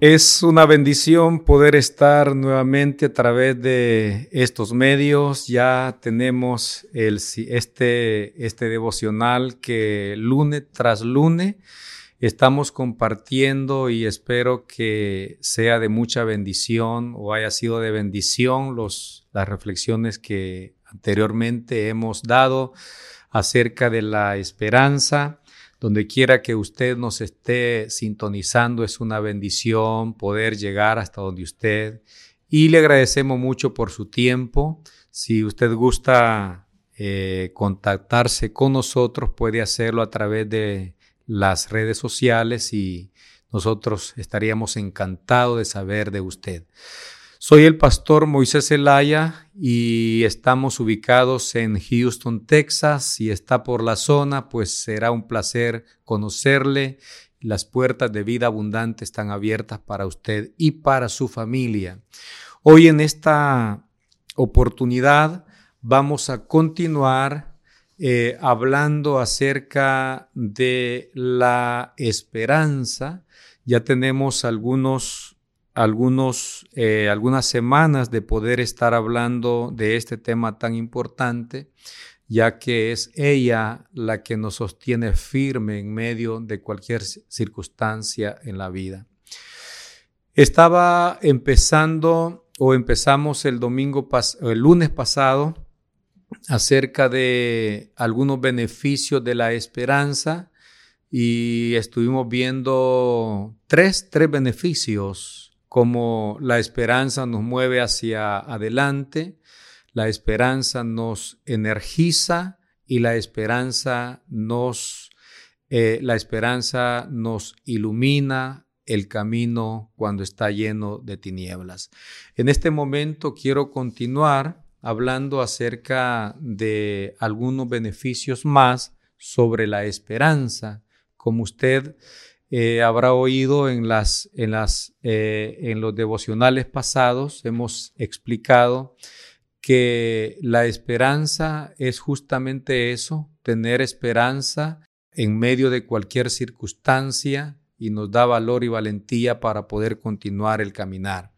Es una bendición poder estar nuevamente a través de estos medios. Ya tenemos el, este, este devocional que lunes tras lunes estamos compartiendo y espero que sea de mucha bendición o haya sido de bendición los, las reflexiones que anteriormente hemos dado acerca de la esperanza donde quiera que usted nos esté sintonizando, es una bendición poder llegar hasta donde usted. Y le agradecemos mucho por su tiempo. Si usted gusta eh, contactarse con nosotros, puede hacerlo a través de las redes sociales y nosotros estaríamos encantados de saber de usted. Soy el pastor Moisés Zelaya y estamos ubicados en Houston, Texas. Si está por la zona, pues será un placer conocerle. Las puertas de vida abundante están abiertas para usted y para su familia. Hoy en esta oportunidad vamos a continuar eh, hablando acerca de la esperanza. Ya tenemos algunos algunos, eh, algunas semanas de poder estar hablando de este tema tan importante, ya que es ella la que nos sostiene firme en medio de cualquier circunstancia en la vida. Estaba empezando o empezamos el domingo el lunes pasado acerca de algunos beneficios de la esperanza y estuvimos viendo tres, tres beneficios como la esperanza nos mueve hacia adelante, la esperanza nos energiza y la esperanza nos, eh, la esperanza nos ilumina el camino cuando está lleno de tinieblas. En este momento quiero continuar hablando acerca de algunos beneficios más sobre la esperanza. Como usted eh, habrá oído en, las, en, las, eh, en los devocionales pasados, hemos explicado que la esperanza es justamente eso, tener esperanza en medio de cualquier circunstancia y nos da valor y valentía para poder continuar el caminar.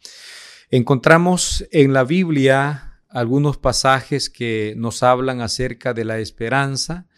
Encontramos en la Biblia algunos pasajes que nos hablan acerca de la esperanza,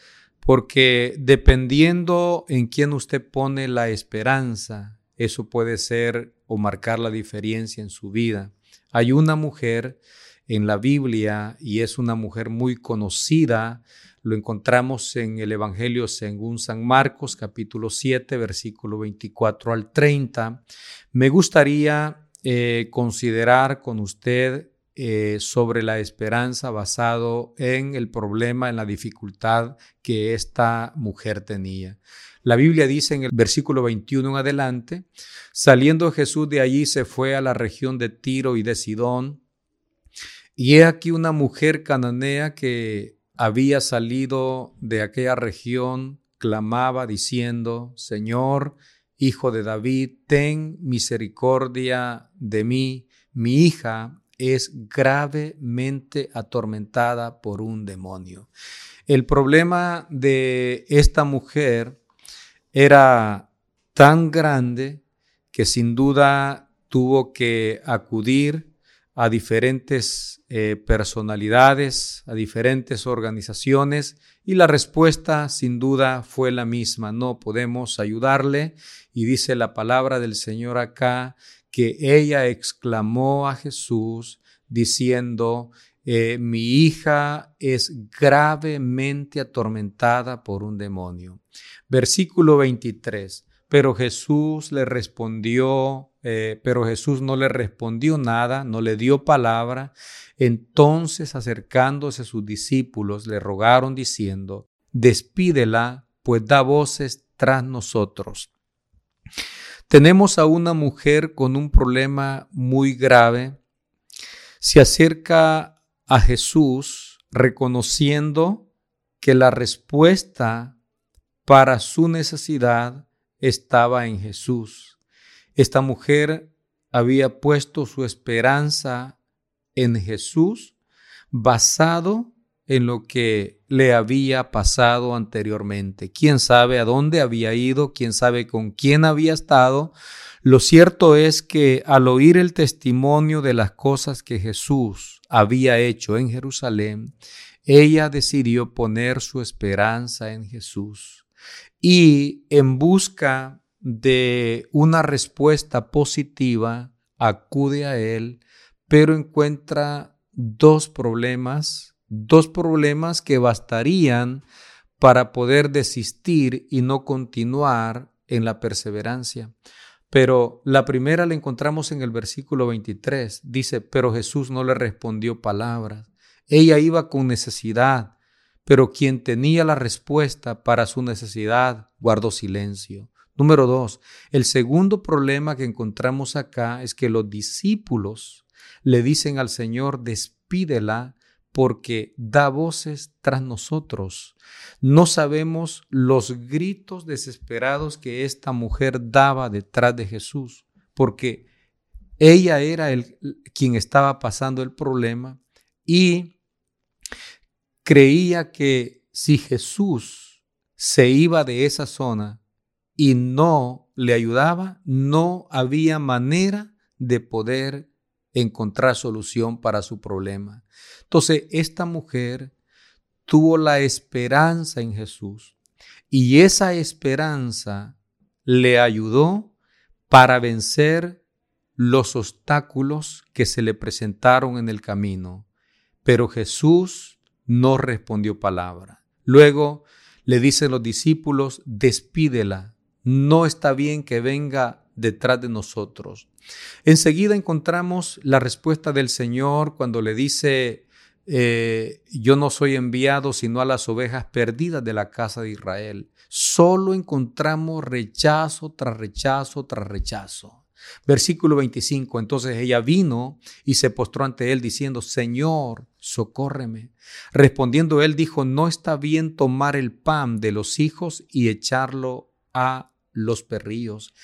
porque dependiendo en quién usted pone la esperanza, eso puede ser o marcar la diferencia en su vida. Hay una mujer en la Biblia y es una mujer muy conocida. Lo encontramos en el Evangelio según San Marcos, capítulo 7, versículo 24 al 30. Me gustaría eh, considerar con usted eh, sobre la esperanza basado en el problema, en la dificultad que esta mujer tenía. La Biblia dice en el versículo 21 en adelante, saliendo Jesús de allí se fue a la región de Tiro y de Sidón, y he aquí una mujer cananea que había salido de aquella región, clamaba diciendo, Señor, Hijo de David, ten misericordia de mí, mi hija es gravemente atormentada por un demonio. El problema de esta mujer era tan grande que sin duda tuvo que acudir a diferentes eh, personalidades, a diferentes organizaciones y la respuesta sin duda fue la misma, no podemos ayudarle y dice la palabra del Señor acá que ella exclamó a Jesús diciendo, eh, mi hija es gravemente atormentada por un demonio. Versículo 23. Pero Jesús le respondió, eh, pero Jesús no le respondió nada, no le dio palabra. Entonces acercándose a sus discípulos le rogaron diciendo, despídela, pues da voces tras nosotros. Tenemos a una mujer con un problema muy grave. Se acerca a Jesús reconociendo que la respuesta para su necesidad estaba en Jesús. Esta mujer había puesto su esperanza en Jesús basado en lo que le había pasado anteriormente. Quién sabe a dónde había ido, quién sabe con quién había estado. Lo cierto es que al oír el testimonio de las cosas que Jesús había hecho en Jerusalén, ella decidió poner su esperanza en Jesús y en busca de una respuesta positiva acude a Él, pero encuentra dos problemas, dos problemas que bastarían para poder desistir y no continuar en la perseverancia. Pero la primera la encontramos en el versículo 23. Dice, pero Jesús no le respondió palabras. Ella iba con necesidad, pero quien tenía la respuesta para su necesidad guardó silencio. Número dos, el segundo problema que encontramos acá es que los discípulos le dicen al Señor, despídela porque da voces tras nosotros. No sabemos los gritos desesperados que esta mujer daba detrás de Jesús, porque ella era el, quien estaba pasando el problema y creía que si Jesús se iba de esa zona y no le ayudaba, no había manera de poder encontrar solución para su problema. Entonces, esta mujer tuvo la esperanza en Jesús y esa esperanza le ayudó para vencer los obstáculos que se le presentaron en el camino. Pero Jesús no respondió palabra. Luego le dicen los discípulos, despídela, no está bien que venga detrás de nosotros. Enseguida encontramos la respuesta del Señor cuando le dice, eh, yo no soy enviado sino a las ovejas perdidas de la casa de Israel. Solo encontramos rechazo tras rechazo tras rechazo. Versículo 25, entonces ella vino y se postró ante él diciendo, Señor, socórreme. Respondiendo él dijo, no está bien tomar el pan de los hijos y echarlo a los perrillos.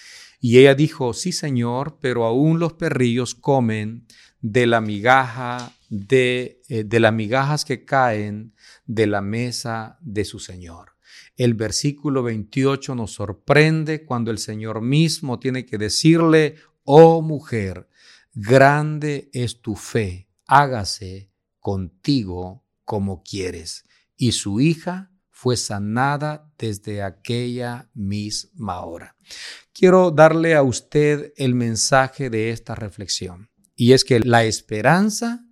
Y ella dijo, sí, Señor, pero aún los perrillos comen de la migaja, de, eh, de las migajas que caen de la mesa de su Señor. El versículo 28 nos sorprende cuando el Señor mismo tiene que decirle, oh mujer, grande es tu fe, hágase contigo como quieres. Y su hija fue sanada desde aquella misma hora. Quiero darle a usted el mensaje de esta reflexión, y es que la esperanza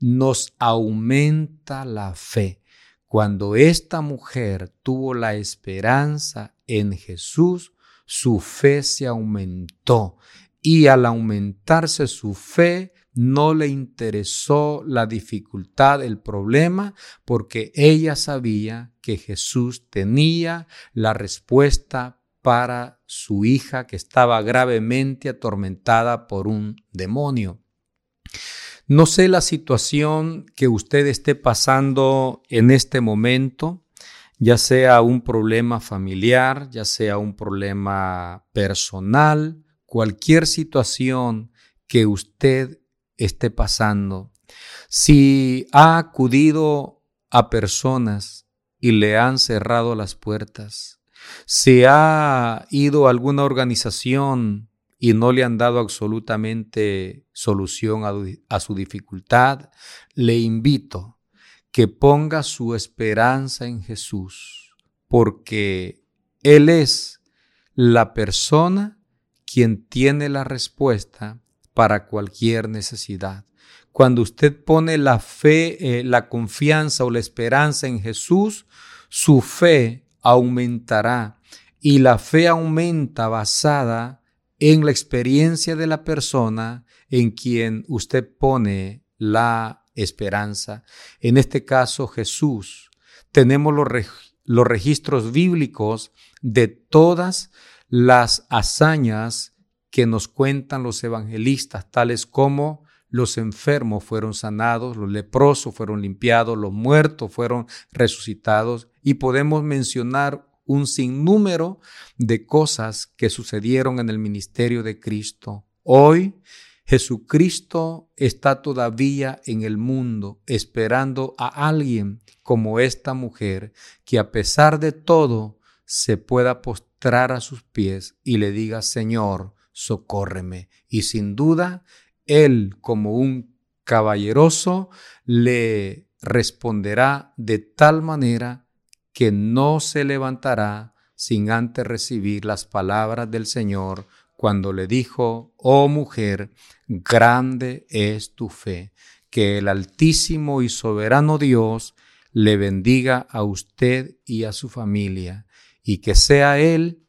nos aumenta la fe. Cuando esta mujer tuvo la esperanza en Jesús, su fe se aumentó y al aumentarse su fe, no le interesó la dificultad, el problema, porque ella sabía que Jesús tenía la respuesta para su hija que estaba gravemente atormentada por un demonio. No sé la situación que usted esté pasando en este momento, ya sea un problema familiar, ya sea un problema personal, cualquier situación que usted esté pasando, si ha acudido a personas y le han cerrado las puertas, si ha ido a alguna organización y no le han dado absolutamente solución a, a su dificultad, le invito que ponga su esperanza en Jesús, porque Él es la persona quien tiene la respuesta para cualquier necesidad. Cuando usted pone la fe, eh, la confianza o la esperanza en Jesús, su fe aumentará y la fe aumenta basada en la experiencia de la persona en quien usted pone la esperanza. En este caso, Jesús. Tenemos los, los registros bíblicos de todas las hazañas que nos cuentan los evangelistas, tales como los enfermos fueron sanados, los leprosos fueron limpiados, los muertos fueron resucitados y podemos mencionar un sinnúmero de cosas que sucedieron en el ministerio de Cristo. Hoy Jesucristo está todavía en el mundo esperando a alguien como esta mujer que a pesar de todo se pueda postrar a sus pies y le diga, Señor, socórreme. Y sin duda, Él como un caballeroso le responderá de tal manera que no se levantará sin antes recibir las palabras del Señor cuando le dijo, oh mujer, grande es tu fe, que el Altísimo y Soberano Dios le bendiga a usted y a su familia, y que sea Él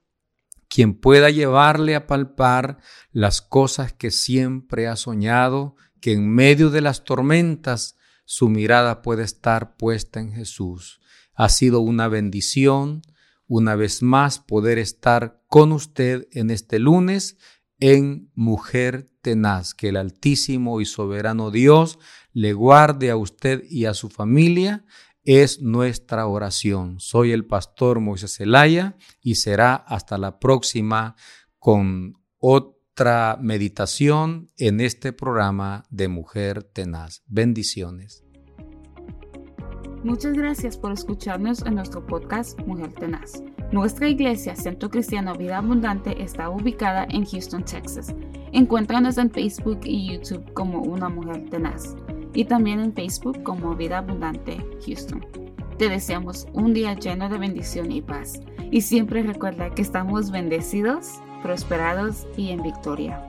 quien pueda llevarle a palpar las cosas que siempre ha soñado, que en medio de las tormentas su mirada puede estar puesta en Jesús. Ha sido una bendición una vez más poder estar con usted en este lunes en Mujer Tenaz. Que el Altísimo y Soberano Dios le guarde a usted y a su familia. Es nuestra oración. Soy el pastor Moisés Zelaya y será hasta la próxima con otra meditación en este programa de Mujer Tenaz. Bendiciones. Muchas gracias por escucharnos en nuestro podcast Mujer Tenaz. Nuestra iglesia, Centro Cristiano Vida Abundante, está ubicada en Houston, Texas. Encuéntranos en Facebook y YouTube como Una Mujer Tenaz y también en Facebook como Vida Abundante Houston. Te deseamos un día lleno de bendición y paz. Y siempre recuerda que estamos bendecidos, prosperados y en victoria.